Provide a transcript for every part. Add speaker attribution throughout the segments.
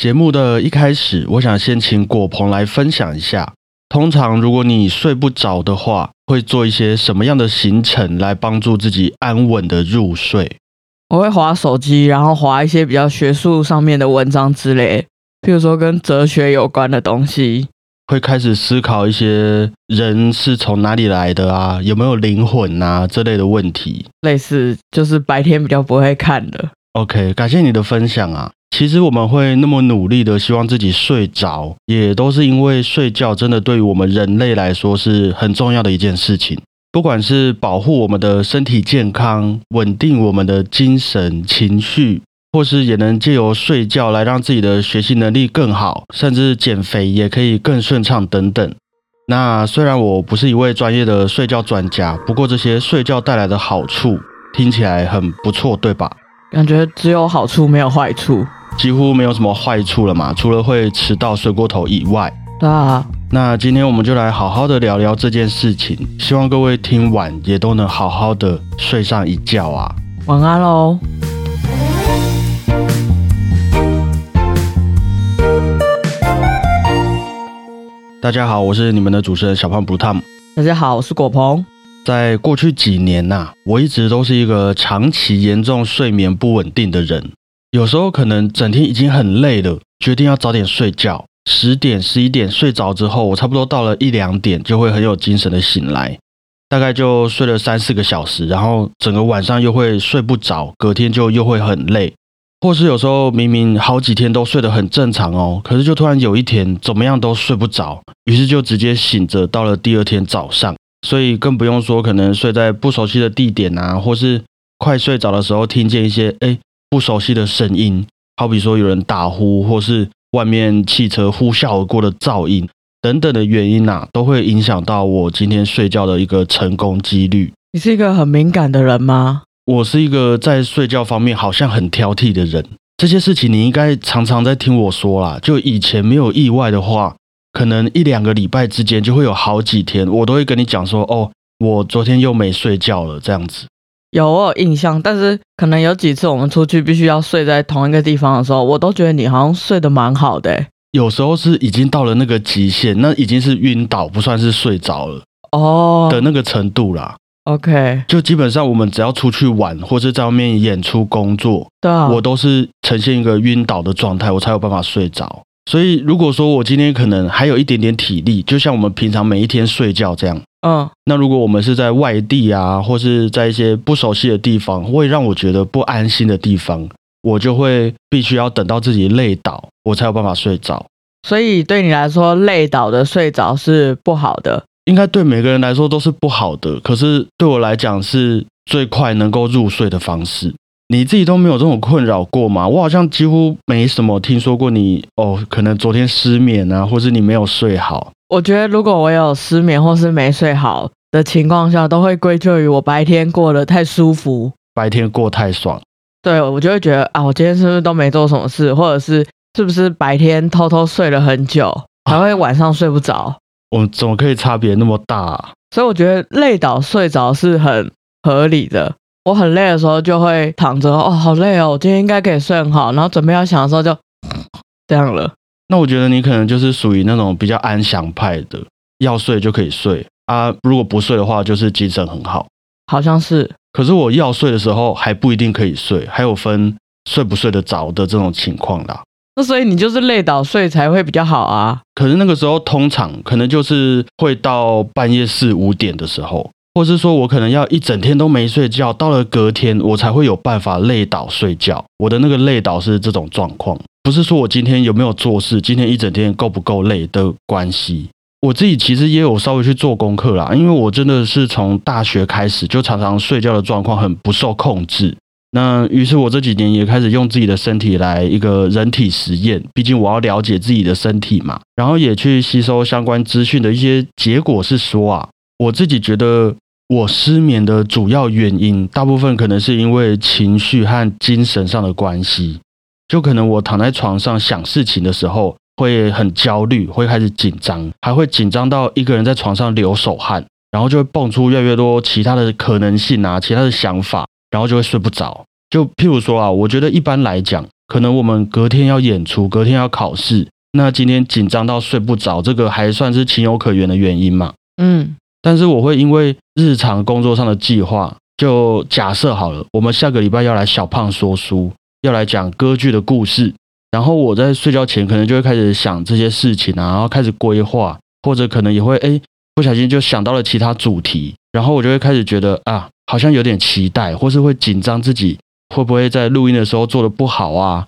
Speaker 1: 节目的一开始，我想先请果鹏来分享一下，通常如果你睡不着的话，会做一些什么样的行程来帮助自己安稳的入睡？
Speaker 2: 我会划手机，然后划一些比较学术上面的文章之类，譬如说跟哲学有关的东西。
Speaker 1: 会开始思考一些人是从哪里来的啊，有没有灵魂啊这类的问题。
Speaker 2: 类似就是白天比较不会看的。
Speaker 1: OK，感谢你的分享啊。其实我们会那么努力的希望自己睡着，也都是因为睡觉真的对于我们人类来说是很重要的一件事情。不管是保护我们的身体健康，稳定我们的精神情绪，或是也能借由睡觉来让自己的学习能力更好，甚至减肥也可以更顺畅等等。那虽然我不是一位专业的睡觉专家，不过这些睡觉带来的好处听起来很不错，对吧？
Speaker 2: 感觉只有好处没有坏处。
Speaker 1: 几乎没有什么坏处了嘛，除了会迟到、睡过头以外。
Speaker 2: 对啊，
Speaker 1: 那今天我们就来好好的聊聊这件事情，希望各位听完也都能好好的睡上一觉啊。
Speaker 2: 晚安喽。
Speaker 1: 大家好，我是你们的主持人小胖 Blue Tom。
Speaker 2: 大家好，我是果鹏。
Speaker 1: 在过去几年呐、我一直都是一个长期严重睡眠不稳定的人。有时候可能整天已经很累了，决定要早点睡觉。十点、十一点睡着之后，我差不多到了一两点就会很有精神的醒来，大概就睡了三四个小时，然后整个晚上又会睡不着，隔天就又会很累。或是有时候明明好几天都睡得很正常哦，可是就突然有一天怎么样都睡不着，于是就直接醒着到了第二天早上。所以更不用说可能睡在不熟悉的地点啊，或是快睡着的时候听见一些哎不熟悉的声音，好比说有人打呼，或是外面汽车呼啸而过的噪音等等的原因呐、都会影响到我今天睡觉的一个成功几率。
Speaker 2: 你是一个很敏感的人吗？
Speaker 1: 我是一个在睡觉方面好像很挑剔的人，这些事情你应该常常在听我说啦。就以前没有意外的话，可能一两个礼拜之间就会有好几天，我都会跟你讲说，哦，我昨天又没睡觉了，这样子。
Speaker 2: 有我有印象，但是可能有几次我们出去必须要睡在同一个地方的时候，我都觉得你好像睡得蛮好的欸。
Speaker 1: 有时候是已经到了那个极限，那已经是晕倒，不算是睡着了
Speaker 2: 哦
Speaker 1: 的那个程度啦。
Speaker 2: ，OK，
Speaker 1: 就基本上我们只要出去玩，或是在外面演出工作，
Speaker 2: 对啊，
Speaker 1: 我都是呈现一个晕倒的状态，我才有办法睡着。所以如果说我今天可能还有一点点体力，就像我们平常每一天睡觉这样，
Speaker 2: 嗯，
Speaker 1: 那如果我们是在外地啊，或是在一些不熟悉的地方，会让我觉得不安心的地方，我就会必须要等到自己累倒，我才有办法睡着。
Speaker 2: 所以对你来说，累倒的睡着是不好的。
Speaker 1: 应该对每个人来说都是不好的，可是对我来讲是最快能够入睡的方式。你自己都没有这种困扰过吗？我好像几乎没什么听说过你哦，可能昨天失眠啊，或是你没有睡好。
Speaker 2: 我觉得如果我有失眠或是没睡好的情况下，都会归咎于我白天过得太舒服。
Speaker 1: 白天过太爽，
Speaker 2: 对我就会觉得啊，我今天是不是都没做什么事，或者是是不是白天偷偷睡了很久，还会晚上睡不着。
Speaker 1: 我怎么可以差别那么大、啊？
Speaker 2: 所以我觉得累倒睡着是很合理的。我很累的时候就会躺着，哦，好累哦，我今天应该可以睡很好。然后准备要想的时候就这样了。
Speaker 1: 那我觉得你可能就是属于那种比较安详派的，要睡就可以睡啊，如果不睡的话，就是精神很好。
Speaker 2: 好像是
Speaker 1: 可是我要睡的时候还不一定可以睡，还有分睡不睡得着的这种情况啦。
Speaker 2: 那所以你就是累倒睡才会比较好啊。
Speaker 1: 可是那个时候通常可能就是会到半夜四五点的时候，或是说我可能要一整天都没睡觉，到了隔天我才会有办法累倒睡觉。我的那个累倒是这种状况，不是说我今天有没有做事，今天一整天够不够累的关系。我自己其实也有稍微去做功课啦，因为我真的是从大学开始就常常睡觉的状况很不受控制。那于是我这几年也开始用自己的身体来一个人体实验，毕竟我要了解自己的身体嘛，然后也去吸收相关资讯的一些结果是说啊，我自己觉得我失眠的主要原因，大部分可能是因为情绪和精神上的关系，就可能我躺在床上想事情的时候会很焦虑，会开始紧张，还会紧张到一个人在床上流手汗，然后就会蹦出越来越多其他的可能性啊，其他的想法。然后就会睡不着。就譬如说啊，我觉得一般来讲，可能我们隔天要演出，隔天要考试，那今天紧张到睡不着，这个还算是情有可原的原因嘛？
Speaker 2: 嗯
Speaker 1: 但是我会因为日常工作上的计划，就假设好了，我们下个礼拜要来小胖说书，要来讲歌剧的故事，然后我在睡觉前可能就会开始想这些事情啊，然后开始规划，或者可能也会哎不小心就想到了其他主题，然后我就会开始觉得啊，好像有点期待，或是会紧张自己会不会在录音的时候做的不好啊，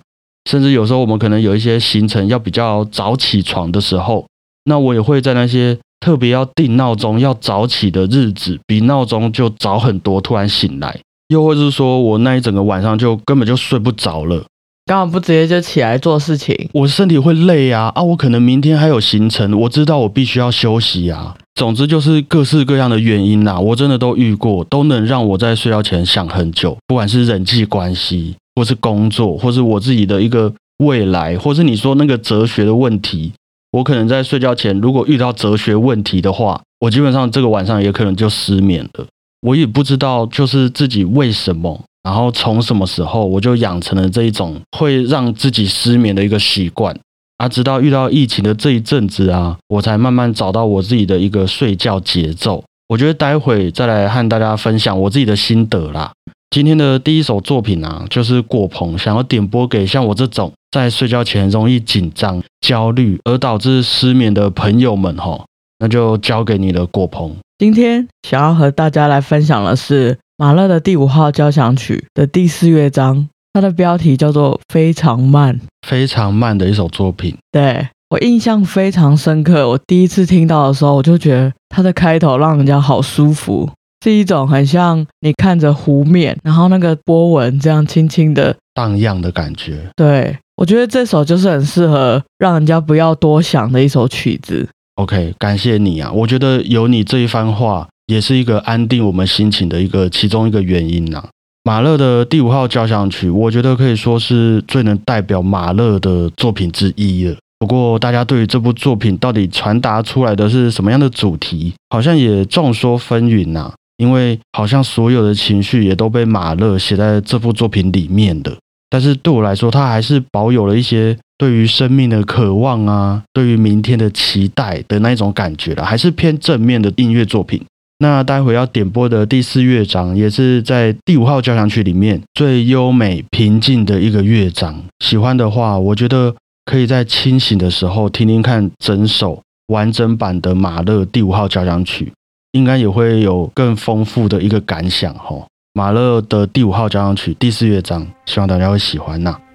Speaker 1: 甚至有时候我们可能有一些行程要比较早起床的时候，那我也会在那些特别要定闹钟要早起的日子，比闹钟就早很多，突然醒来，又或者是说我那一整个晚上就根本就睡不着了，
Speaker 2: 干嘛不直接就起来做事情？
Speaker 1: 我身体会累啊啊！我可能明天还有行程，我知道我必须要休息啊。总之就是各式各样的原因啦、我真的都遇过，都能让我在睡觉前想很久，不管是人际关系，或是工作，或是我自己的一个未来，或是你说那个哲学的问题，我可能在睡觉前如果遇到哲学问题的话，我基本上这个晚上也可能就失眠了。我也不知道就是自己为什么，然后从什么时候我就养成了这一种会让自己失眠的一个习惯。啊，直到遇到疫情的这一阵子啊，我才慢慢找到我自己的一个睡觉节奏。我觉得待会再来和大家分享我自己的心得啦。今天的第一首作品啊，就是果鹏想要点播给像我这种在睡觉前容易紧张、焦虑而导致失眠的朋友们哈，那就交给你了，果鹏。
Speaker 2: 今天想要和大家来分享的是马勒的第五号交响曲的第四乐章，它的标题叫做《非常慢》。
Speaker 1: 非常慢的一首作品，
Speaker 2: 对我印象非常深刻。我第一次听到的时候，我就觉得它的开头让人家好舒服，是一种很像你看着湖面，然后那个波纹这样轻轻的。
Speaker 1: 荡漾的感觉。
Speaker 2: 对我觉得这首就是很适合让人家不要多想的一首曲子。
Speaker 1: OK，感谢你啊！我觉得有你这一番话，也是一个安定我们心情的一个其中一个原因呐、马勒的第五号交响曲，我觉得可以说是最能代表马勒的作品之一了。不过，大家对于这部作品到底传达出来的是什么样的主题，好像也众说纷纭呐、因为好像所有的情绪也都被马勒写在这部作品里面的。但是对我来说，它还是保有了一些对于生命的渴望啊，对于明天的期待的那一种感觉了，还是偏正面的音乐作品。那待会要点播的第四乐章，也是在第五号交响曲里面最优美平静的一个乐章。喜欢的话，我觉得可以在清醒的时候听听看整首完整版的马勒第五号交响曲，应该也会有更丰富的一个感想吼。马勒的第五号交响曲第四乐章，希望大家会喜欢呐、《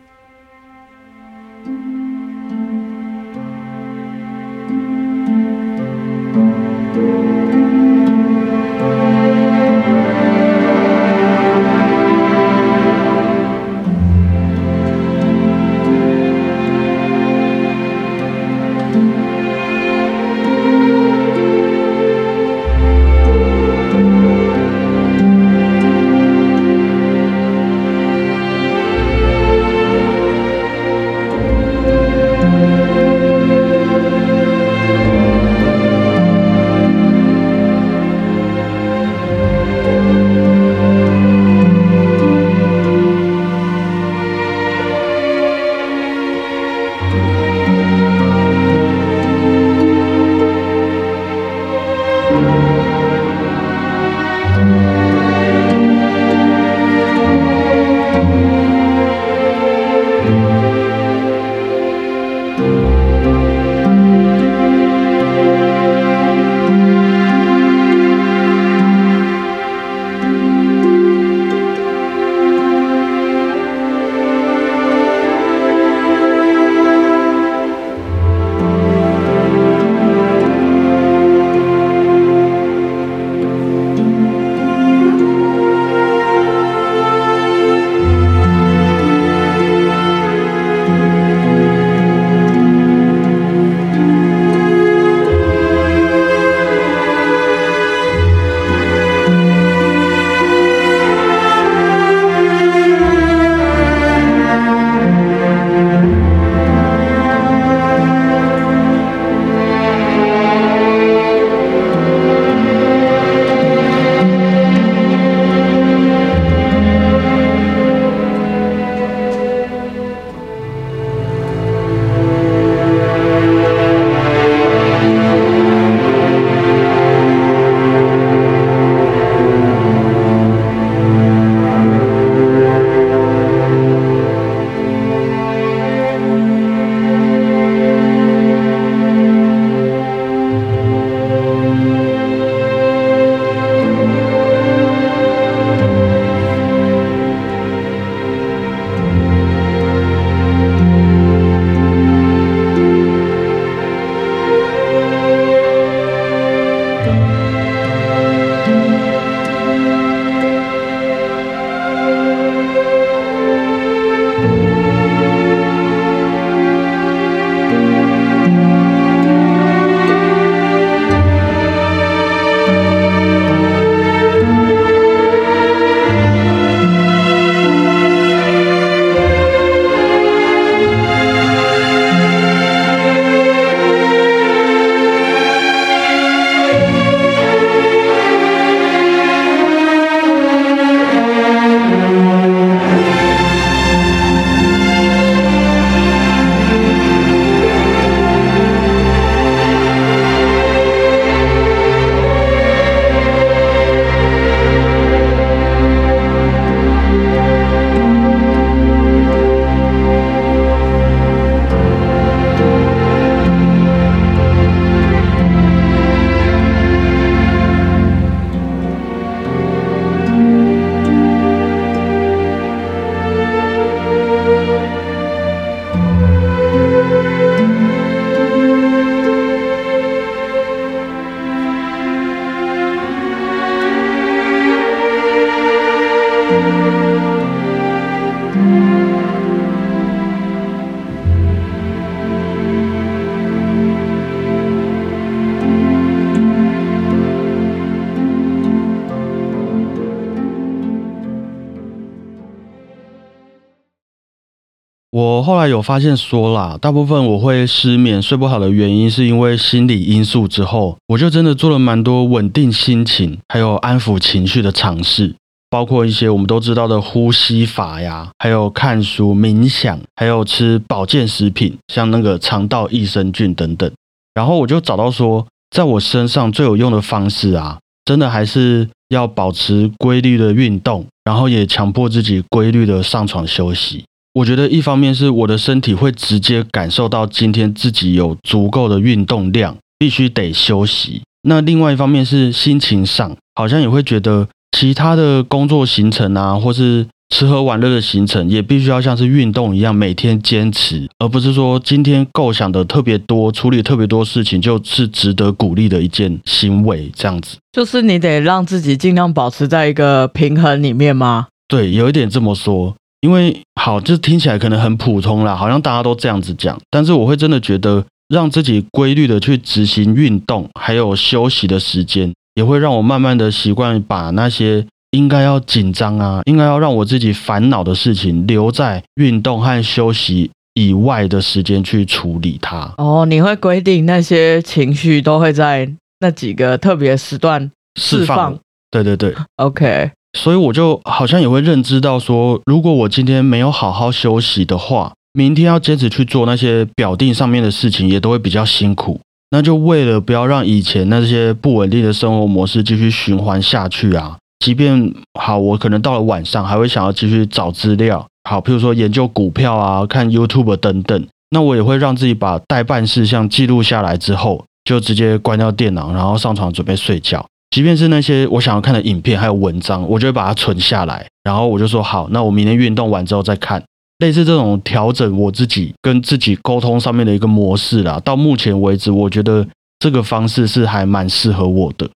Speaker 1: 后来有发现说啦，大部分我会失眠、睡不好的原因，是因为心理因素。之后，我就真的做了蛮多稳定心情，还有安抚情绪的尝试，包括一些我们都知道的呼吸法呀，还有看书、冥想，还有吃保健食品，像那个肠道益生菌等等。然后我就找到说，在我身上最有用的方式啊，真的还是要保持规律的运动，然后也强迫自己规律的上床休息。我觉得一方面是我的身体会直接感受到今天自己有足够的运动量，必须得休息。那另外一方面是心情上，好像也会觉得其他的工作行程啊，或是吃喝玩乐的行程，也必须要像是运动一样每天坚持，而不是说今天构想的特别多，处理特别多事情，就是值得鼓励的一件行为。这样子，
Speaker 2: 就是你得让自己尽量保持在一个平衡里面吗？
Speaker 1: 对，有一点这么说。因为好，这听起来可能很普通啦，好像大家都这样子讲。但是我会真的觉得，让自己规律的去执行运动，还有休息的时间，也会让我慢慢的习惯把那些应该要紧张啊，应该要让我自己烦恼的事情，留在运动和休息以外的时间去处理它。
Speaker 2: 哦，你会规定那些情绪都会在那几个特别时段释放？
Speaker 1: 对对对，
Speaker 2: OK。
Speaker 1: 所以我就好像也会认知到说，如果我今天没有好好休息的话，明天要坚持去做那些表定上面的事情，也都会比较辛苦。那就为了不要让以前那些不稳定的生活模式继续循环下去啊，即便好，我可能到了晚上还会想要继续找资料，好，譬如说研究股票啊、看 YouTube 等等，那我也会让自己把代办事项记录下来之后，就直接关掉电脑，然后上床准备睡觉。即便是那些我想要看的影片还有文章，我就会把它存下来，然后我就说好，那我明天运动完之后再看。类似这种调整我自己跟自己沟通上面的一个模式啦。到目前为止，我觉得这个方式是还蛮适合我的，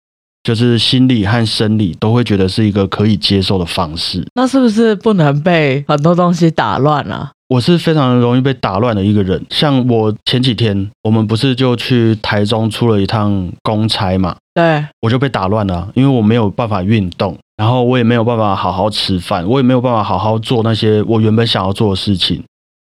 Speaker 1: 就是心理和生理都会觉得是一个可以接受的方式。
Speaker 2: 那是不是不能被很多东西打乱啊？
Speaker 1: 我是非常容易被打乱的一个人。像我前几天，我们不是就去台中出了一趟公差嘛？
Speaker 2: 对，
Speaker 1: 我就被打乱了，因为我没有办法运动，然后我也没有办法好好吃饭，我也没有办法好好做那些我原本想要做的事情，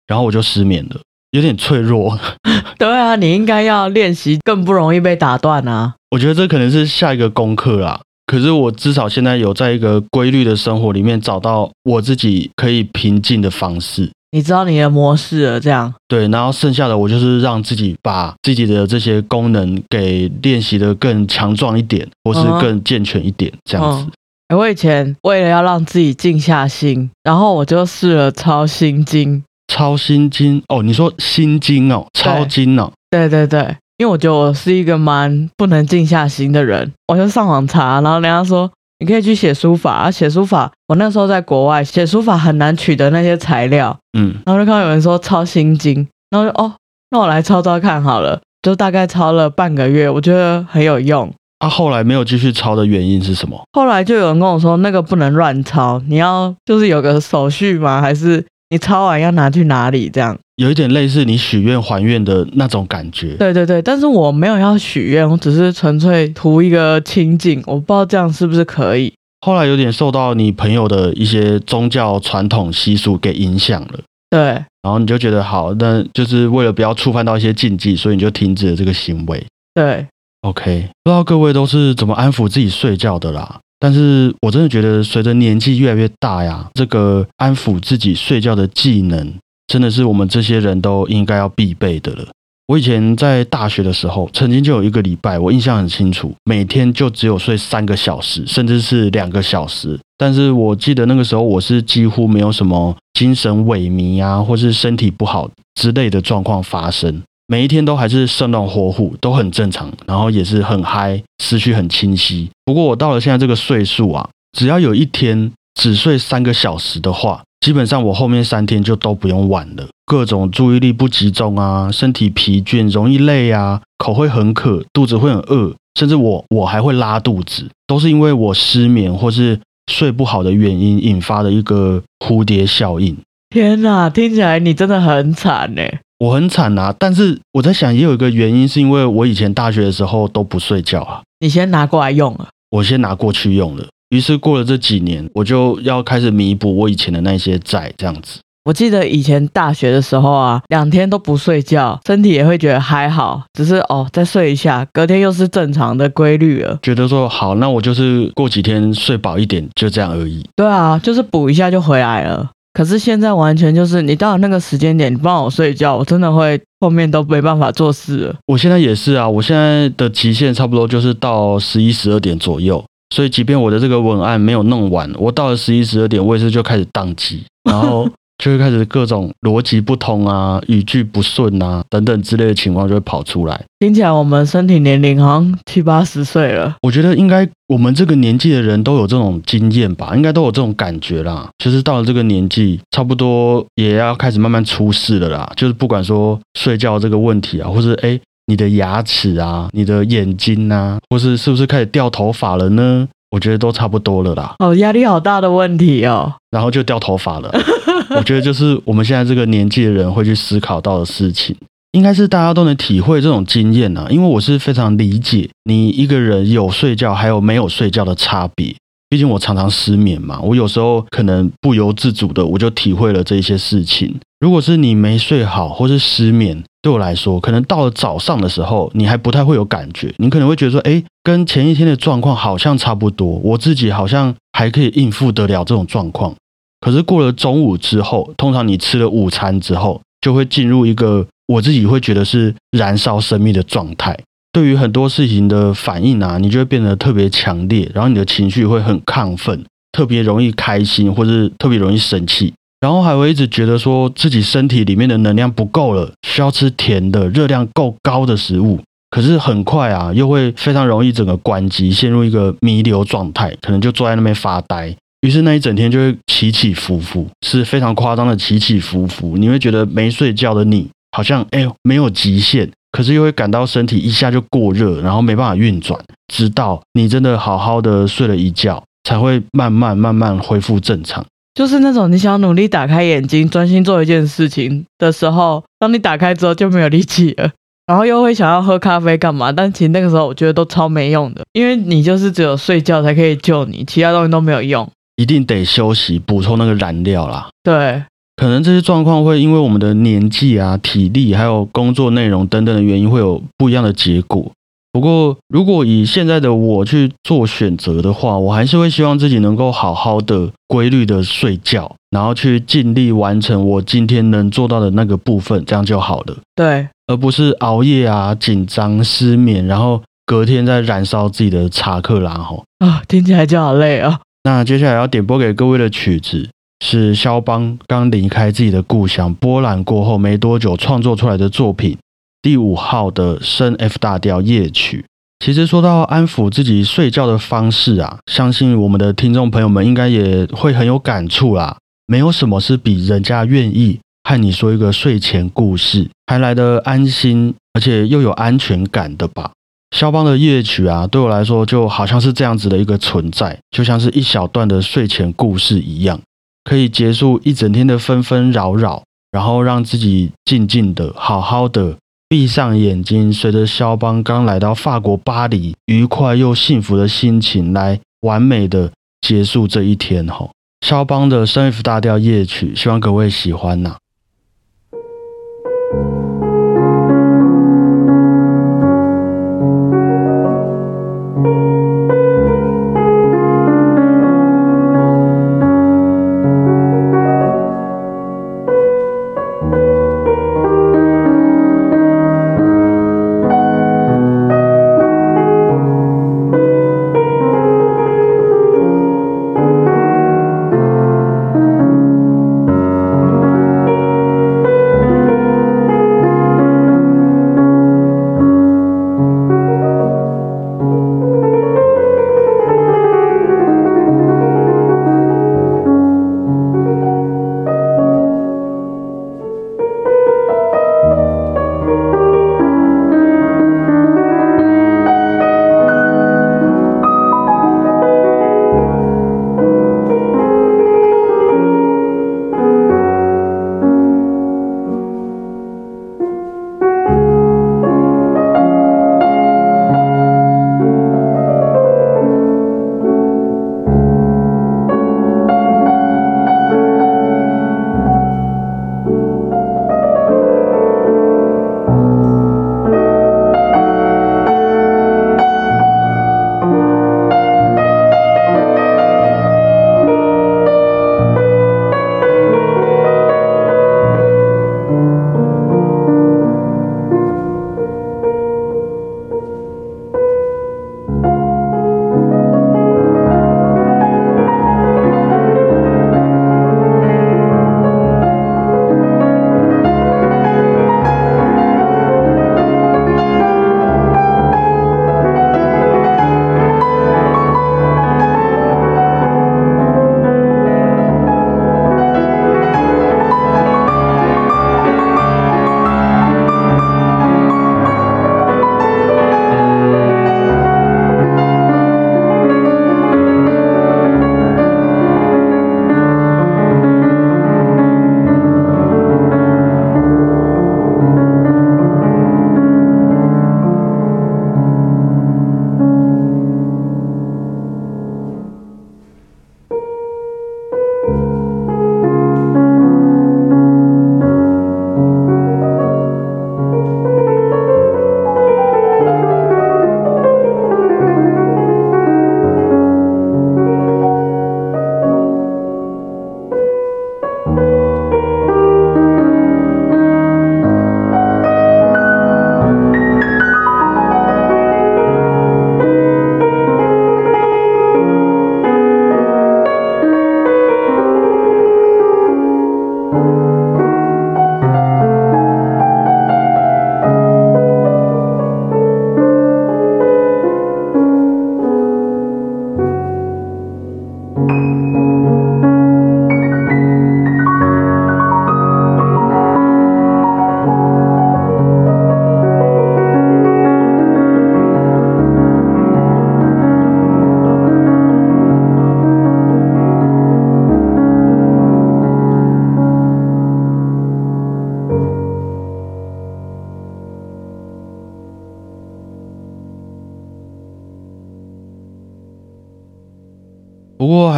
Speaker 1: 然后我就失眠了，有点脆弱。
Speaker 2: 对啊，你应该要练习更不容易被打断啊。
Speaker 1: 我觉得这可能是下一个功课啦。可是我至少现在有在一个规律的生活里面找到我自己可以平静的方式。
Speaker 2: 你知道你的模式了，这样
Speaker 1: 对，然后剩下的我就是让自己把自己的这些功能给练习的更强壮一点，或是更健全一点，这样子。
Speaker 2: 我以前为了要让自己静下心，然后我就试了抄心经。
Speaker 1: 抄心经哦，你说心经哦，抄经哦，
Speaker 2: 对对对，因为我觉得我是一个蛮不能静下心的人，我就上网查，然后人家说。你可以去写书法，啊写书法。我那时候在国外写书法很难取得那些材料，嗯，然后就看到有人说抄心经，然后就哦，那我来抄抄看好了，就大概抄了半个月，我觉得很有用。
Speaker 1: 啊，后来没有继续抄的原因是什么？
Speaker 2: 后来就有人跟我说，那个不能乱抄，你要就是有个手续吗？还是你抄完要拿去哪里这样？
Speaker 1: 有一点类似你许愿还愿的那种感觉。
Speaker 2: 对对对，但是我没有要许愿，我只是纯粹图一个清净。我不知道这样是不是可以。
Speaker 1: 后来有点受到你朋友的一些宗教传统习俗给影响了。
Speaker 2: 对，
Speaker 1: 然后你就觉得好，那就是为了不要触犯到一些禁忌，所以你就停止了这个行为。
Speaker 2: 对
Speaker 1: ，OK，不知道各位都是怎么安抚自己睡觉的啦。但是我真的觉得，随着年纪越来越大呀，这个安抚自己睡觉的技能。真的是我们这些人都应该要必备的了。我以前在大学的时候，曾经就有一个礼拜，我印象很清楚，每天就只有睡三个小时，甚至是两个小时。但是我记得那个时候，我是几乎没有什么精神萎靡啊，或是身体不好之类的状况发生，每一天都还是生龙活虎，都很正常，然后也是很嗨，思绪很清晰。不过我到了现在这个岁数啊，只要有一天只睡三个小时的话，基本上我后面三天就都不用玩了，各种注意力不集中啊，身体疲倦，容易累啊，口会很渴，肚子会很饿，甚至我我还会拉肚子，都是因为我失眠或是睡不好的原因引发的一个蝴蝶效应。
Speaker 2: 天哪，听起来你真的很惨呢。
Speaker 1: 我很惨啊，但是我在想，也有一个原因是因为我以前大学的时候都不睡觉啊。
Speaker 2: 你先拿过来用啊，
Speaker 1: 我先拿过去用了。于是过了这几年，我就要开始弥补我以前的那些债，这样子。
Speaker 2: 我记得以前大学的时候啊，两天都不睡觉，身体也会觉得还好，只是哦再睡一下，隔天又是正常的规律了。
Speaker 1: 觉得说好，那我就是过几天睡饱一点，就这样而已。
Speaker 2: 对啊，就是补一下就回来了。可是现在完全就是你到了那个时间点，你不让我睡觉，我真的会后面都没办法做事。
Speaker 1: 我现在也是啊，我现在的极限差不多就是到十一十二点左右，所以即便我的这个文案没有弄完，我到了十一十二点，我也是就开始宕机，然后。就会开始各种逻辑不通啊、语句不顺啊等等之类的情况就会跑出来。
Speaker 2: 听起来我们身体年龄好像七八十岁了。
Speaker 1: 我觉得应该我们这个年纪的人都有这种经验吧，应该都有这种感觉啦。就是到了这个年纪，差不多也要开始慢慢出事了啦。就是不管说睡觉这个问题啊，或是哎你的牙齿啊、你的眼睛啊，或是是不是开始掉头发了呢？我觉得都差不多了啦。
Speaker 2: 哦，压力好大的问题哦。
Speaker 1: 然后就掉头发了。我觉得就是我们现在这个年纪的人会去思考到的事情，应该是大家都能体会这种经验啊。因为我是非常理解你一个人有睡觉还有没有睡觉的差别。毕竟我常常失眠嘛，我有时候可能不由自主的我就体会了这些事情。如果是你没睡好或是失眠，对我来说，可能到了早上的时候你还不太会有感觉，你可能会觉得说，哎，跟前一天的状况好像差不多，我自己好像还可以应付得了这种状况。可是过了中午之后，通常你吃了午餐之后，就会进入一个我自己会觉得是燃烧生命的状态。对于很多事情的反应啊，你就会变得特别强烈，然后你的情绪会很亢奋，特别容易开心，或是特别容易生气，然后还会一直觉得说自己身体里面的能量不够了，需要吃甜的、热量够高的食物。可是很快啊，又会非常容易整个关机，陷入一个弥留状态，可能就坐在那边发呆。于是那一整天就会起起伏伏，是非常夸张的起起伏伏。你会觉得没睡觉的你，好像哎呦没有极限，可是又会感到身体一下就过热，然后没办法运转。直到你真的好好的睡了一觉，才会慢慢慢慢恢复正常。
Speaker 2: 就是那种你想努力打开眼睛，专心做一件事情的时候，当你打开之后就没有力气了，然后又会想要喝咖啡干嘛？但其实那个时候我觉得都超没用的，因为你就是只有睡觉才可以救你，其他东西都没有用。
Speaker 1: 一定得休息，补充那个燃料啦。
Speaker 2: 对，
Speaker 1: 可能这些状况会因为我们的年纪啊、体力，还有工作内容等等的原因，会有不一样的结果。不过，如果以现在的我去做选择的话，我还是会希望自己能够好好的、规律的睡觉，然后去尽力完成我今天能做到的那个部分，这样就好了。
Speaker 2: 对，
Speaker 1: 而不是熬夜啊、紧张、失眠，然后隔天再燃烧自己的查克拉。吼
Speaker 2: 啊，听起来就好累啊。
Speaker 1: 那接下来要点播给各位的曲子，是肖邦刚离开自己的故乡波兰过后没多久创作出来的作品，第五号的升 F 大调夜曲。其实说到安抚自己睡觉的方式啊，相信我们的听众朋友们应该也会很有感触啦。没有什么是比人家愿意和你说一个睡前故事还来的安心，而且又有安全感的吧。肖邦的夜曲啊，对我来说就好像是这样子的一个存在，就像是一小段的睡前故事一样，可以结束一整天的纷纷扰扰，然后让自己静静的、好好的闭上眼睛，随着肖邦刚来到法国巴黎，愉快又幸福的心情来完美的结束这一天。吼，肖邦的升 F 大调夜曲，希望各位喜欢呐。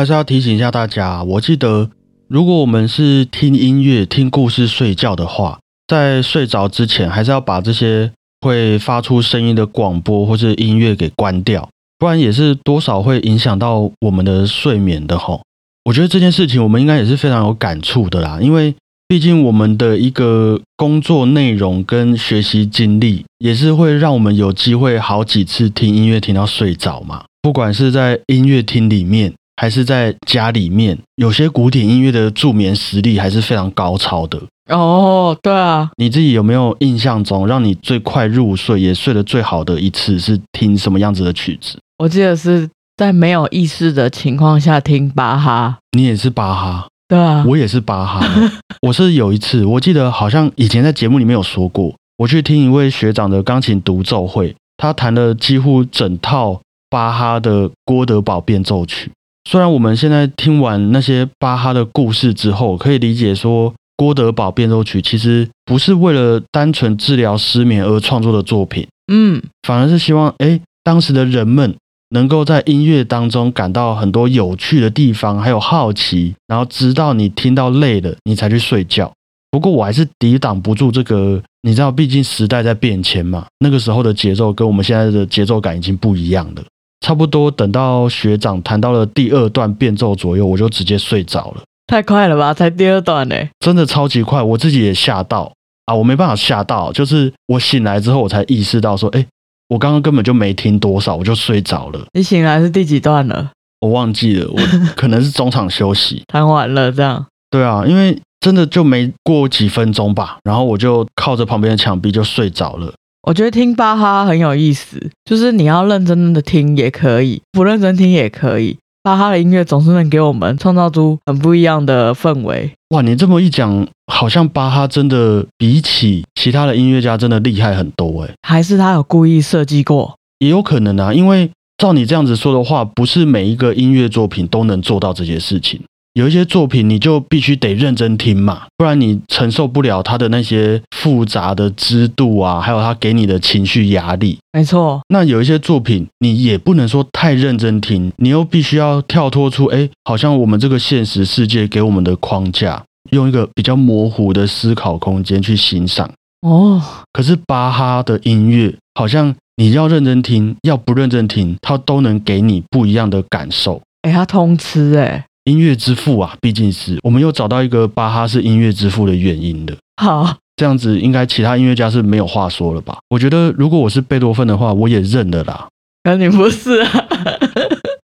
Speaker 1: 是要提醒一下大家，我记得如果我们是听音乐、听故事睡觉的话，在睡着之前，还是要把这些会发出声音的广播或是音乐给关掉，不然也是多少会影响到我们的睡眠的吼。我觉得这件事情我们应该也是非常有感触的啦，因为毕竟我们的一个工作内容跟学习经历，也是会让我们有机会好几次听音乐听到睡着嘛。不管是在音乐厅里面，还是在家里面，有些古典音乐的助眠实力还是非常高超的。
Speaker 2: 哦，对啊，
Speaker 1: 你自己有没有印象中，让你最快入睡也睡得最好的一次是听什么样子的曲子？
Speaker 2: 我记得是在没有意识的情况下听巴哈。
Speaker 1: 你也是巴哈，
Speaker 2: 对啊，
Speaker 1: 我也是巴哈。我是有一次，我记得好像以前在节目里面有说过，我去听一位学长的钢琴独奏会，他弹了几乎整套巴哈的《郭德堡变奏曲》。虽然我们现在听完那些巴哈的故事之后，可以理解说。郭德堡变奏曲其实不是为了单纯治疗失眠而创作的作品，
Speaker 2: 嗯，
Speaker 1: 反而是希望，哎，当时的人们能够在音乐当中感到很多有趣的地方，还有好奇，然后直到你听到累了，你才去睡觉。不过我还是抵挡不住这个，你知道，毕竟时代在变迁嘛，那个时候的节奏跟我们现在的节奏感已经不一样了。差不多等到学长弹到了第二段变奏左右，我就直接睡着了。
Speaker 2: 太快了吧，才第二段呢，
Speaker 1: 真的超级快，我自己也吓到啊！我没办法吓到，就是我醒来之后，我才意识到说，哎，我刚刚根本就没听多少，我就睡着了。
Speaker 2: 你醒来是第几段了？
Speaker 1: 我忘记了，我可能是中场休息，
Speaker 2: 弹完了这样。
Speaker 1: 对啊，因为真的就没过几分钟吧，然后我就靠着旁边的墙壁就睡着了。
Speaker 2: 我觉得听巴哈很有意思，就是你要认真的听也可以，不认真听也可以。巴哈的音乐总是能给我们创造出很不一样的氛围。
Speaker 1: 哇，你这么一讲，好像巴哈真的比起其他的音乐家真的厉害很多哎。
Speaker 2: 还是他有故意设计过？
Speaker 1: 也有可能啊，因为照你这样子说的话，不是每一个音乐作品都能做到这些事情。有一些作品你就必须得认真听嘛，不然你承受不了他的那些复杂的知度啊，还有他给你的情绪压力。
Speaker 2: 没错，
Speaker 1: 那有一些作品你也不能说太认真听，你又必须要跳脱出，哎，好像我们这个现实世界给我们的框架，用一个比较模糊的思考空间去欣赏。
Speaker 2: 哦，
Speaker 1: 可是巴哈的音乐，好像你要认真听，要不认真听，他都能给你不一样的感受。
Speaker 2: 哎，他通吃哎。
Speaker 1: 音乐之父啊，毕竟是我们又找到一个巴哈是音乐之父的原因的。
Speaker 2: 好，
Speaker 1: 这样子应该其他音乐家是没有话说了吧？我觉得如果我是贝多芬的话，我也认了啦。
Speaker 2: 那你不是啊？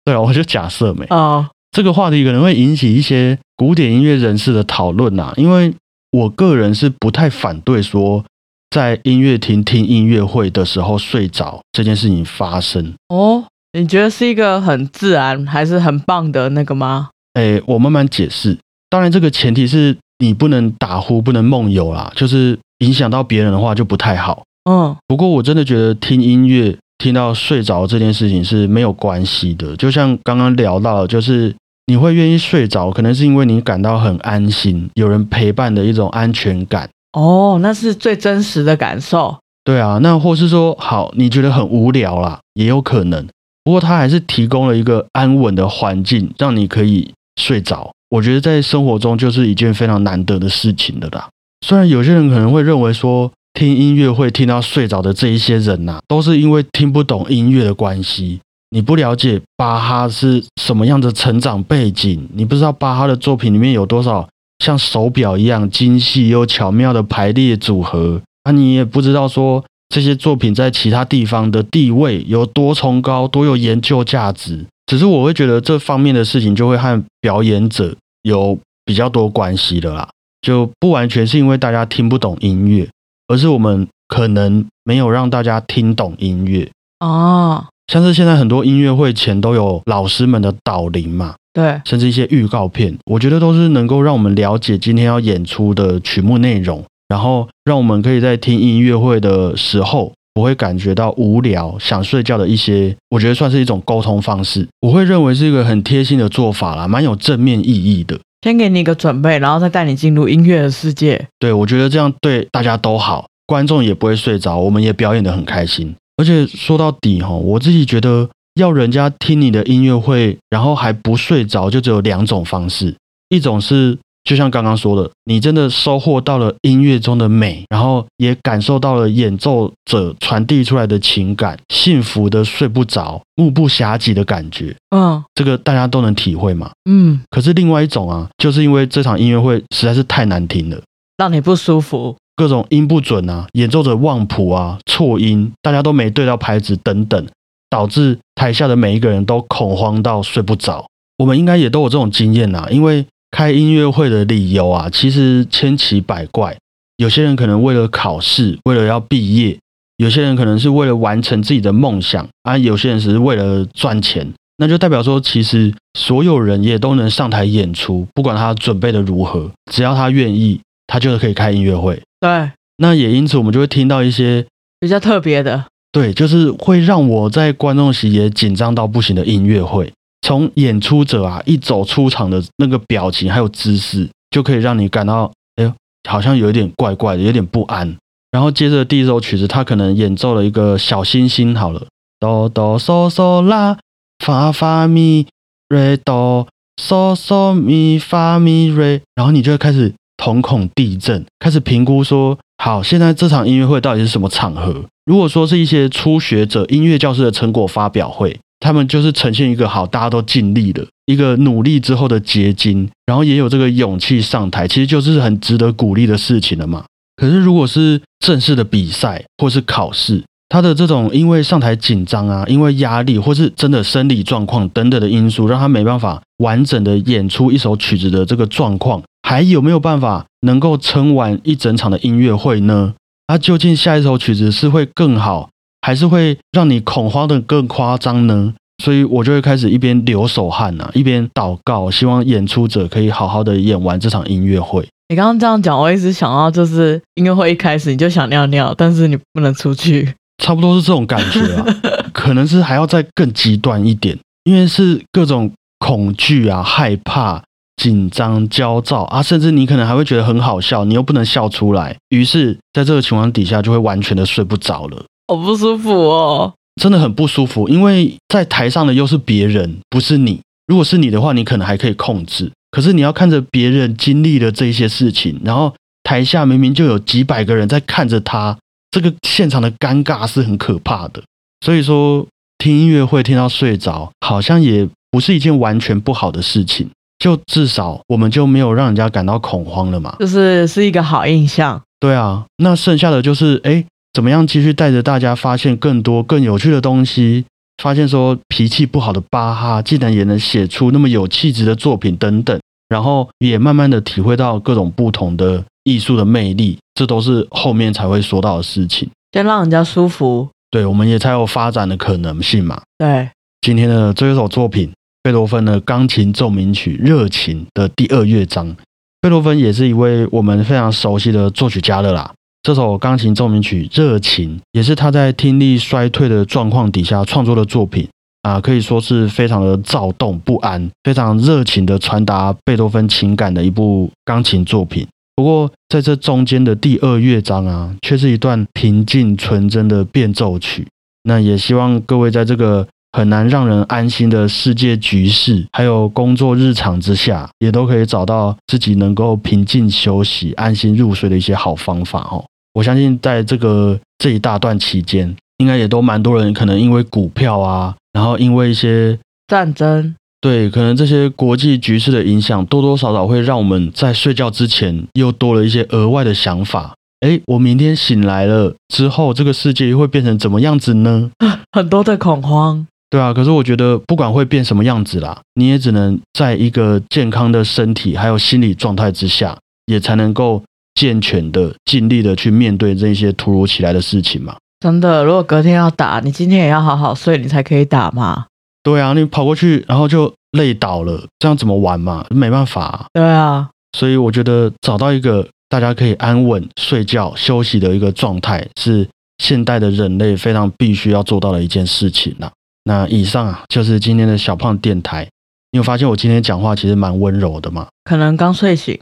Speaker 1: 对啊，我就假设没。
Speaker 2: 哦，
Speaker 1: 这个话题可能会引起一些古典音乐人士的讨论呐，因为我个人是不太反对说在音乐厅听音乐会的时候睡着这件事情发生。
Speaker 2: 哦，你觉得是一个很自然还是很棒的那个吗？
Speaker 1: 哎，我慢慢解释。当然，这个前提是你不能打呼，不能梦游啦，就是影响到别人的话就不太好。
Speaker 2: 嗯，
Speaker 1: 不过我真的觉得听音乐听到睡着这件事情是没有关系的。就像刚刚聊到，就是你会愿意睡着，可能是因为你感到很安心，有人陪伴的一种安全感。
Speaker 2: 哦，那是最真实的感受。
Speaker 1: 对啊，那或是说，好，你觉得很无聊啦，也有可能。不过它还是提供了一个安稳的环境，让你可以。睡着，我觉得在生活中就是一件非常难得的事情的啦。虽然有些人可能会认为说，听音乐会听到睡着的这一些人呐，都是因为听不懂音乐的关系。你不了解巴哈是什么样的成长背景，你不知道巴哈的作品里面有多少像手表一样精细又巧妙的排列组合，那你也不知道说这些作品在其他地方的地位有多崇高，多有研究价值。只是我会觉得这方面的事情就会和表演者有比较多关系的啦，就不完全是因为大家听不懂音乐，而是我们可能没有让大家听懂音乐
Speaker 2: 哦。
Speaker 1: 像是现在很多音乐会前都有老师们的导聆嘛，
Speaker 2: 对，
Speaker 1: 甚至一些预告片，我觉得都是能够让我们了解今天要演出的曲目内容，然后让我们可以在听音乐会的时候。不会感觉到无聊、想睡觉的一些，我觉得算是一种沟通方式。我会认为是一个很贴心的做法啦，蛮有正面意义的。
Speaker 2: 先给你一个准备，然后再带你进入音乐的世界。
Speaker 1: 对，我觉得这样对大家都好，观众也不会睡着，我们也表演的很开心。而且说到底哈，我自己觉得要人家听你的音乐会，然后还不睡着，就只有两种方式，一种是。就像刚刚说的，你真的收获到了音乐中的美，然后也感受到了演奏者传递出来的情感，幸福的睡不着、目不暇给的感觉。
Speaker 2: 嗯
Speaker 1: 这个大家都能体会嘛。
Speaker 2: 嗯，
Speaker 1: 可是另外一种啊，就是因为这场音乐会实在是太难听了，
Speaker 2: 让你不舒服。
Speaker 1: 各种音不准啊，演奏者忘谱啊，错音，大家都没对到拍子等等，导致台下的每一个人都恐慌到睡不着。我们应该也都有这种经验呐，因为。开音乐会的理由啊，其实千奇百怪。有些人可能为了考试，为了要毕业；有些人可能是为了完成自己的梦想啊；有些人只是为了赚钱。那就代表说，其实所有人也都能上台演出，不管他准备的如何，只要他愿意，他就是可以开音乐会。
Speaker 2: 对，
Speaker 1: 那也因此，我们就会听到一些
Speaker 2: 比较特别的，
Speaker 1: 对，就是会让我在观众席也紧张到不行的音乐会。从演出者啊一走出场的那个表情还有姿势，就可以让你感到，哎呦，好像有一点怪怪的，有点不安。然后接着第一首曲子，他可能演奏了一个小星星，好了，哆哆嗦嗦啦，发发咪瑞哆嗦嗦咪发咪瑞，然后你就会开始瞳孔地震，开始评估说，好，现在这场音乐会到底是什么场合？如果说是一些初学者音乐教师的成果发表会。他们就是呈现一个好，大家都尽力了，一个努力之后的结晶，然后也有这个勇气上台，其实就是很值得鼓励的事情了嘛。可是如果是正式的比赛或是考试，他的这种因为上台紧张啊，因为压力或是真的生理状况等等的因素，让他没办法完整的演出一首曲子的这个状况，还有没有办法能够撑完一整场的音乐会呢？他究竟下一首曲子是会更好？还是会让你恐慌的更夸张呢，所以我就会开始一边流手汗呐，一边祷告，希望演出者可以好好的演完这场音乐会。
Speaker 2: 你刚刚这样讲，我一直想到就是音乐会一开始你就想尿尿，但是你不能出去，
Speaker 1: 差不多是这种感觉啊，可能是还要再更极端一点，因为是各种恐惧啊、害怕、紧张、焦躁啊，甚至你可能还会觉得很好笑，你又不能笑出来，于是在这个情况底下就会完全的睡不着了。
Speaker 2: 好不舒服哦，
Speaker 1: 真的很不舒服，因为在台上的又是别人，不是你。如果是你的话，你可能还可以控制，可是你要看着别人经历了这些事情，然后台下明明就有几百个人在看着他，这个现场的尴尬是很可怕的。所以说，听音乐会听到睡着，好像也不是一件完全不好的事情，就至少我们就没有让人家感到恐慌了嘛，
Speaker 2: 就是是一个好印象。
Speaker 1: 对啊，那剩下的就是哎。怎么样继续带着大家发现更多更有趣的东西？发现说脾气不好的巴哈竟然也能写出那么有气质的作品等等，然后也慢慢的体会到各种不同的艺术的魅力，这都是后面才会说到的事情。
Speaker 2: 先让人家舒服，
Speaker 1: 对，我们也才有发展的可能性嘛。
Speaker 2: 对，
Speaker 1: 今天的这一首作品，贝多芬的钢琴奏鸣曲《热情》的第二乐章，贝多芬也是一位我们非常熟悉的作曲家了啦。这首钢琴奏鸣曲《热情》也是他在听力衰退的状况底下创作的作品啊，可以说是非常的躁动不安，非常热情的传达贝多芬情感的一部钢琴作品。不过在这中间的第二乐章啊，却是一段平静纯真的变奏曲。那也希望各位在这个很难让人安心的世界局势，还有工作日常之下，也都可以找到自己能够平静休息、安心入睡的一些好方法哦。我相信在这个这一大段期间，应该也都蛮多人可能因为股票啊，然后因为一些
Speaker 2: 战争，
Speaker 1: 对，可能这些国际局势的影响，多多少少会让我们在睡觉之前又多了一些额外的想法。哎，我明天醒来了之后，这个世界会变成怎么样子呢？
Speaker 2: 很多的恐慌，
Speaker 1: 对啊。可是我觉得，不管会变什么样子啦，你也只能在一个健康的身体还有心理状态之下，也才能够。健全的、尽力的去面对这些突如其来的事情嘛？
Speaker 2: 真的，如果隔天要打，你今天也要好好睡，你才可以打嘛。
Speaker 1: 对啊，你跑过去，然后就累倒了，这样怎么玩嘛？没办法。
Speaker 2: 对啊，
Speaker 1: 所以我觉得找到一个大家可以安稳睡觉、休息的一个状态，是现代的人类非常必须要做到的一件事情啦。那以上啊，就是今天的小胖电台。你有发现我今天讲话其实蛮温柔的吗？
Speaker 2: 可能刚睡醒。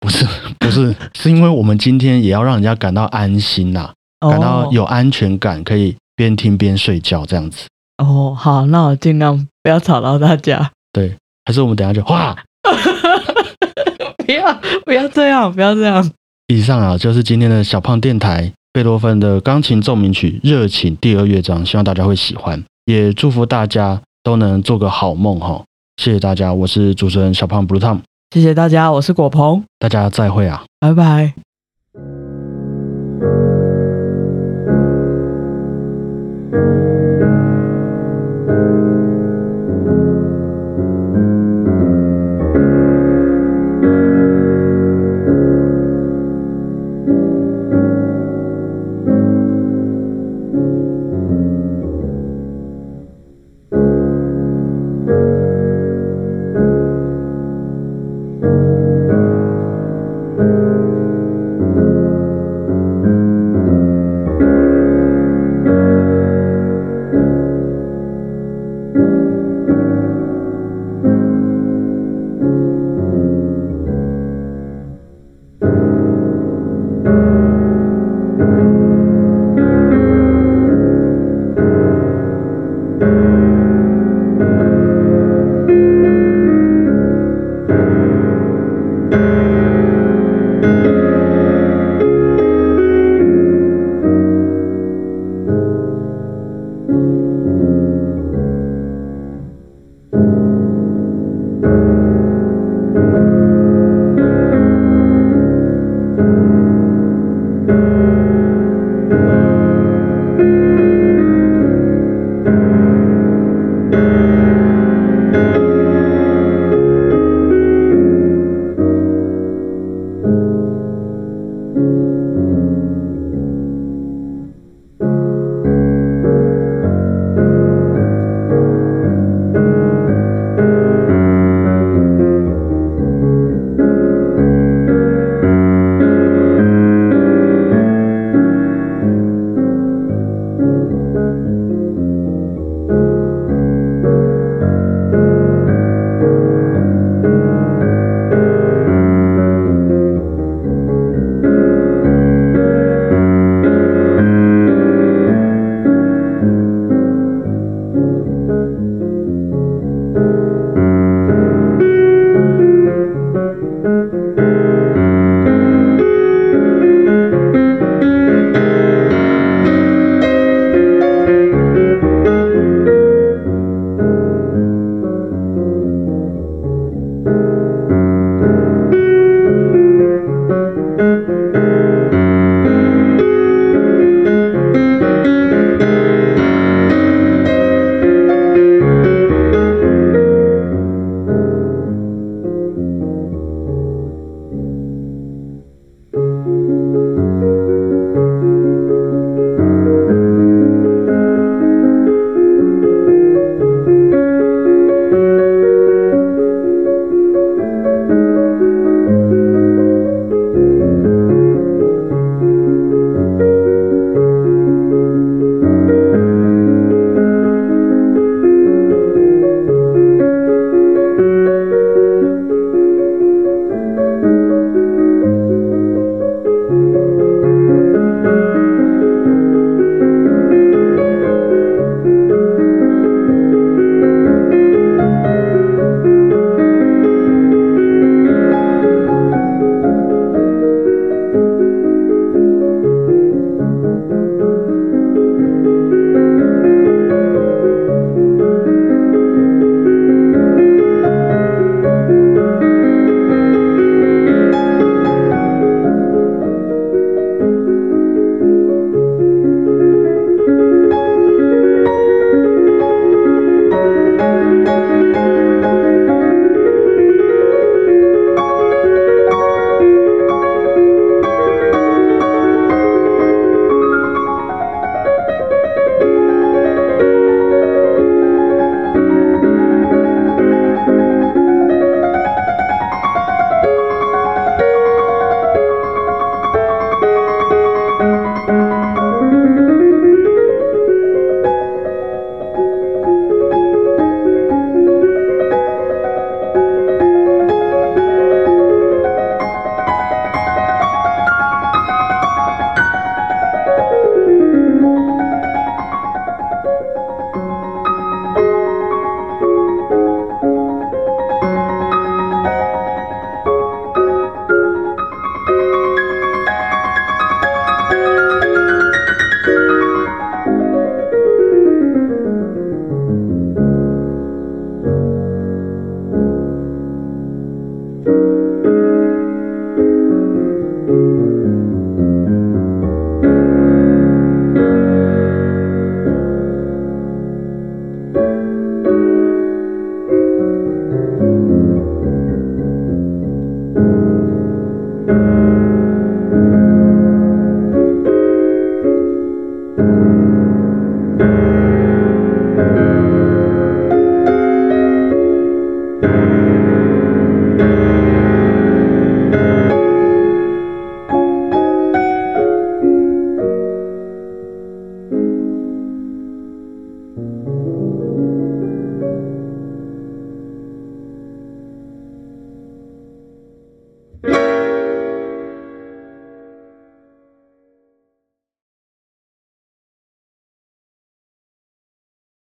Speaker 1: 不是不是，是因为我们今天也要让人家感到安心呐，感到有安全感，可以边听边睡觉这样子。
Speaker 2: 哦，好，那我尽量不要吵到大家。
Speaker 1: 对，还是我们等下就哇。
Speaker 2: 不要不要这样，不要这样。
Speaker 1: 以上啊，就是今天的小胖电台贝多芬的钢琴奏鸣曲《热情》第二乐章，希望大家会喜欢，也祝福大家都能做个好梦哈。谢谢大家，我是主持人小胖 Blue Tom，
Speaker 2: 谢谢大家，我是果鹏，
Speaker 1: 大家再会啊，
Speaker 2: 拜
Speaker 1: 拜。